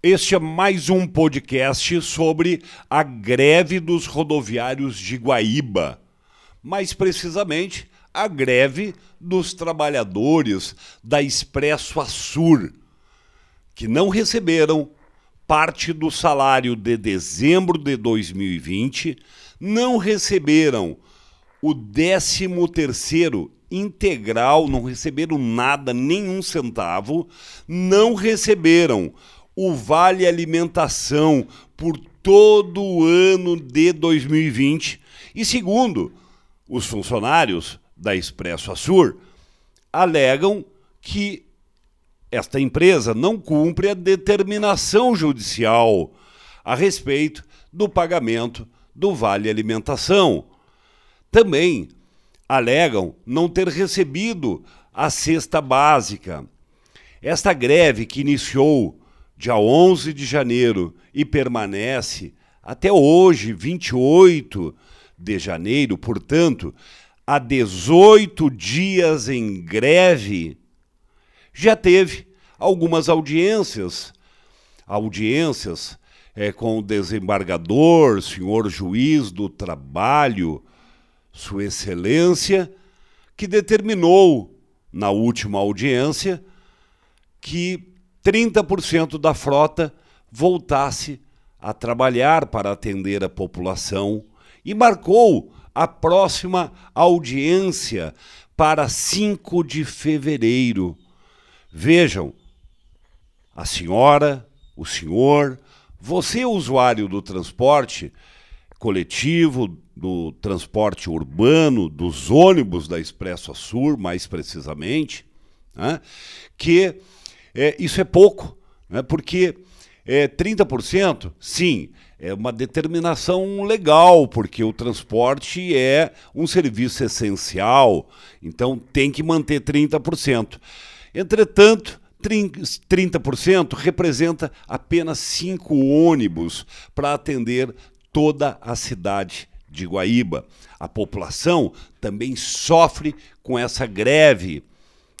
Este é mais um podcast sobre a greve dos rodoviários de Guaíba. Mais precisamente, a greve dos trabalhadores da Expresso Açur, que não receberam parte do salário de dezembro de 2020, não receberam o 13 terceiro integral, não receberam nada, nenhum centavo, não receberam o Vale Alimentação por todo o ano de 2020. E segundo, os funcionários da Expresso Açur alegam que esta empresa não cumpre a determinação judicial a respeito do pagamento do Vale Alimentação. Também alegam não ter recebido a cesta básica. Esta greve que iniciou dia 11 de janeiro e permanece até hoje, 28 de janeiro, portanto, há 18 dias em greve, já teve algumas audiências, audiências é, com o desembargador, senhor juiz do trabalho, Sua Excelência, que determinou na última audiência que 30% da frota voltasse a trabalhar para atender a população e marcou a próxima audiência para 5 de fevereiro. Vejam, a senhora, o senhor, você, usuário do transporte coletivo, do transporte urbano, dos ônibus da Expresso Sul, mais precisamente, né, que é, isso é pouco, né? porque é, 30%, sim, é uma determinação legal, porque o transporte é um serviço essencial, então tem que manter 30%. Entretanto, 30% representa apenas cinco ônibus para atender toda a cidade de Guaíba. A população também sofre com essa greve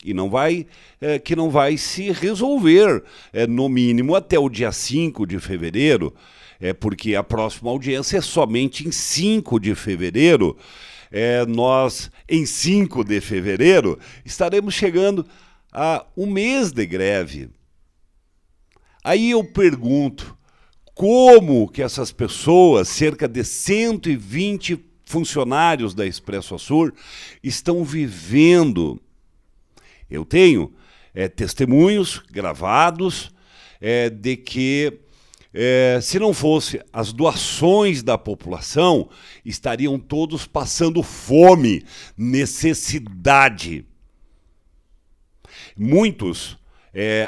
e não vai é, que não vai se resolver é, no mínimo até o dia 5 de fevereiro, é porque a próxima audiência é somente em 5 de fevereiro. É, nós, em 5 de fevereiro, estaremos chegando a um mês de greve. Aí eu pergunto, como que essas pessoas, cerca de 120 funcionários da Expresso Açur, estão vivendo eu tenho é, testemunhos gravados é, de que, é, se não fosse as doações da população, estariam todos passando fome, necessidade. Muitos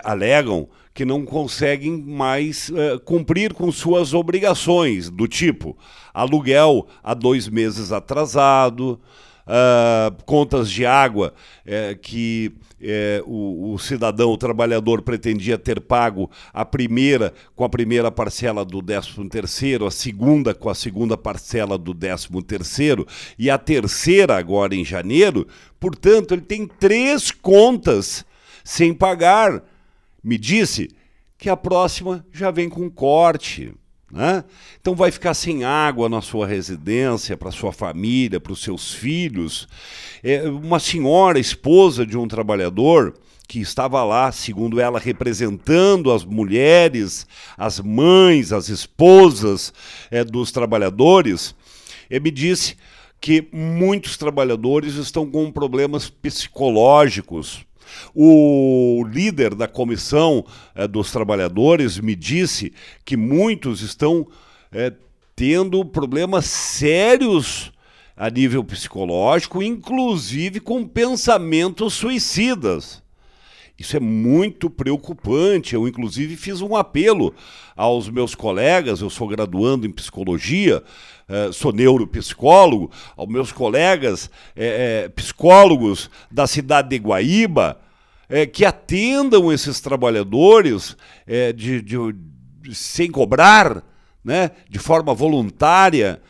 alegam que não conseguem mais é, cumprir com suas obrigações, do tipo aluguel há dois meses atrasado, uh, contas de água uh, que uh, o, o, cidadão, o trabalhador pretendia ter pago a primeira com a primeira parcela do 13 terceiro, a segunda com a segunda parcela do 13 terceiro e a terceira agora em janeiro. Portanto, ele tem três contas sem pagar. Me disse que a próxima já vem com corte. Né? Então vai ficar sem água na sua residência, para sua família, para os seus filhos. É, uma senhora, esposa de um trabalhador, que estava lá, segundo ela, representando as mulheres, as mães, as esposas é, dos trabalhadores, é, me disse que muitos trabalhadores estão com problemas psicológicos o líder da comissão eh, dos trabalhadores me disse que muitos estão eh, tendo problemas sérios a nível psicológico, inclusive com pensamentos suicidas. Isso é muito preocupante. Eu, inclusive, fiz um apelo aos meus colegas, eu sou graduando em psicologia, eh, sou neuropsicólogo, aos meus colegas eh, psicólogos da cidade de Guaíba, que atendam esses trabalhadores de, de, de, sem cobrar, né, de forma voluntária.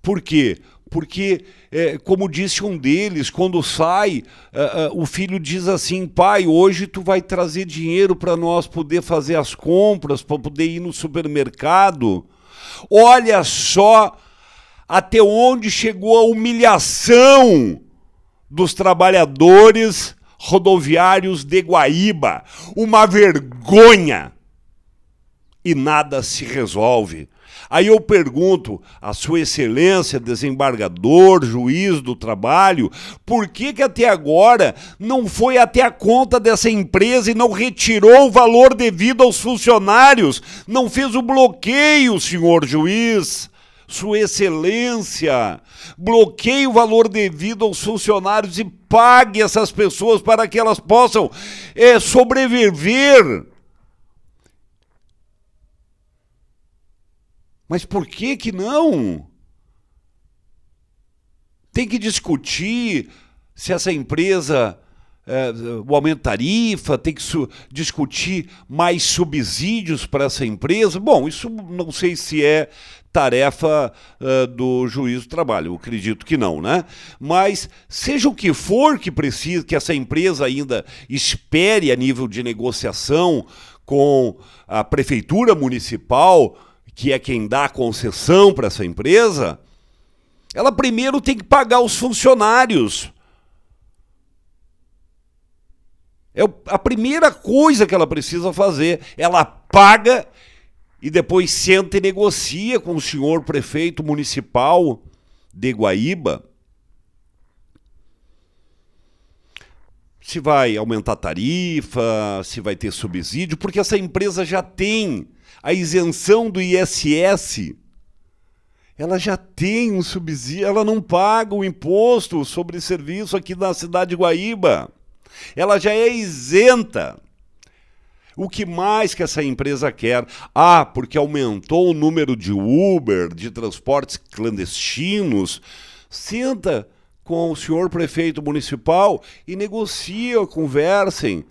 Por quê? porque, é, como disse um deles, quando sai, uh, uh, o filho diz assim: pai, hoje tu vai trazer dinheiro para nós poder fazer as compras, para poder ir no supermercado. Olha só até onde chegou a humilhação dos trabalhadores rodoviários de Guaíba. Uma vergonha! E nada se resolve. Aí eu pergunto a Sua Excelência, desembargador, juiz do trabalho, por que, que até agora não foi até a conta dessa empresa e não retirou o valor devido aos funcionários? Não fez o bloqueio, senhor juiz? Sua Excelência, bloqueie o valor devido aos funcionários e pague essas pessoas para que elas possam é, sobreviver. Mas por que que não? Tem que discutir se essa empresa é, o aumento de tarifa, tem que discutir mais subsídios para essa empresa. Bom, isso não sei se é tarefa uh, do juiz do trabalho, eu acredito que não, né? Mas seja o que for que precisa, que essa empresa ainda espere a nível de negociação com a prefeitura municipal, que é quem dá a concessão para essa empresa, ela primeiro tem que pagar os funcionários. É a primeira coisa que ela precisa fazer. Ela paga e depois senta e negocia com o senhor prefeito municipal de Guaíba. Se vai aumentar tarifa, se vai ter subsídio, porque essa empresa já tem a isenção do ISS, ela já tem um subsídio, ela não paga o imposto sobre serviço aqui na cidade de Guaíba. Ela já é isenta. O que mais que essa empresa quer? Ah, porque aumentou o número de Uber, de transportes clandestinos. Senta com o senhor prefeito municipal e negocia, conversem.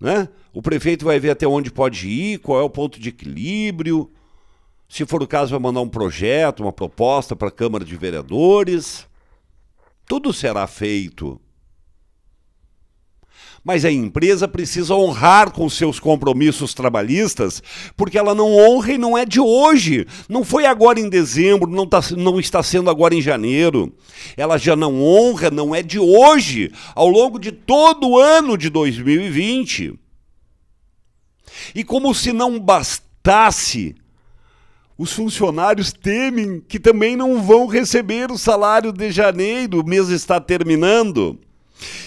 Né? O prefeito vai ver até onde pode ir, qual é o ponto de equilíbrio. Se for o caso, vai mandar um projeto, uma proposta para a Câmara de Vereadores. Tudo será feito. Mas a empresa precisa honrar com seus compromissos trabalhistas, porque ela não honra e não é de hoje. Não foi agora em dezembro, não, tá, não está sendo agora em janeiro. Ela já não honra, não é de hoje, ao longo de todo o ano de 2020. E como se não bastasse, os funcionários temem que também não vão receber o salário de janeiro, o mês está terminando.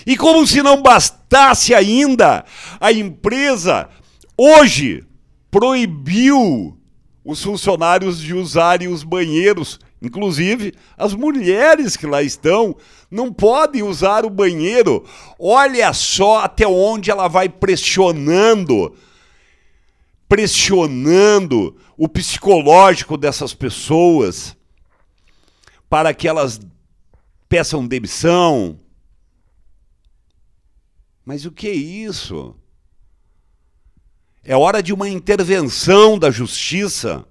E como se não bastasse ainda, a empresa hoje proibiu os funcionários de usarem os banheiros, inclusive as mulheres que lá estão não podem usar o banheiro. Olha só até onde ela vai pressionando pressionando o psicológico dessas pessoas para que elas peçam demissão. Mas o que é isso? É hora de uma intervenção da justiça.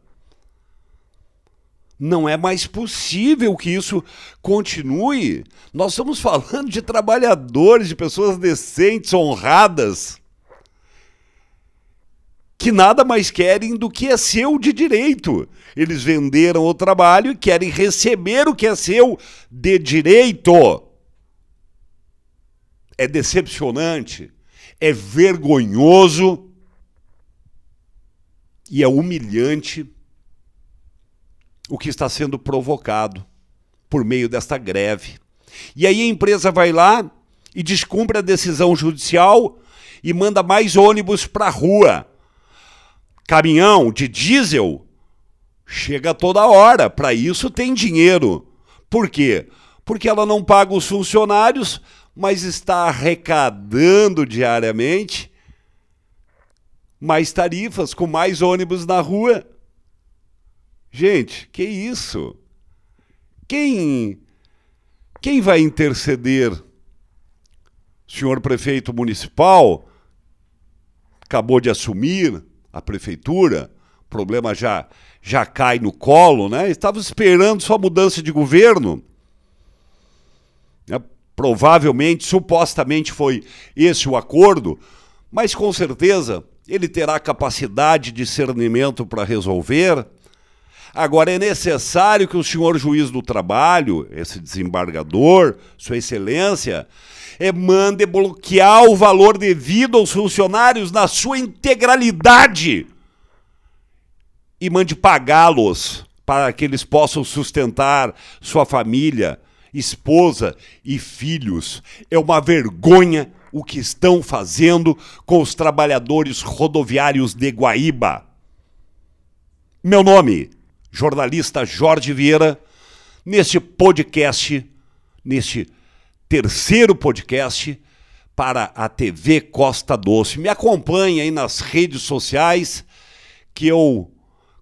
Não é mais possível que isso continue. Nós estamos falando de trabalhadores, de pessoas decentes, honradas que nada mais querem do que é seu de direito. Eles venderam o trabalho e querem receber o que é seu de direito. É decepcionante, é vergonhoso e é humilhante o que está sendo provocado por meio desta greve. E aí a empresa vai lá e descumpre a decisão judicial e manda mais ônibus para a rua caminhão de diesel chega toda hora. Para isso tem dinheiro. Por quê? Porque ela não paga os funcionários, mas está arrecadando diariamente mais tarifas com mais ônibus na rua. Gente, que isso? Quem quem vai interceder? senhor prefeito municipal acabou de assumir a prefeitura, o problema já, já cai no colo, né? Estava esperando só mudança de governo. Provavelmente, supostamente foi esse o acordo, mas com certeza ele terá capacidade de discernimento para resolver. Agora, é necessário que o senhor juiz do trabalho, esse desembargador, Sua Excelência, é, mande bloquear o valor devido aos funcionários na sua integralidade e mande pagá-los para que eles possam sustentar sua família, esposa e filhos. É uma vergonha o que estão fazendo com os trabalhadores rodoviários de Guaíba. Meu nome, jornalista Jorge Vieira, neste podcast, neste terceiro podcast para a TV Costa Doce. Me acompanhe aí nas redes sociais que eu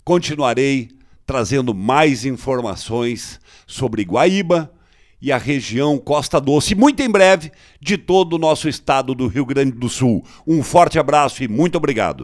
continuarei trazendo mais informações sobre Guaíba e a região Costa Doce, muito em breve, de todo o nosso estado do Rio Grande do Sul. Um forte abraço e muito obrigado.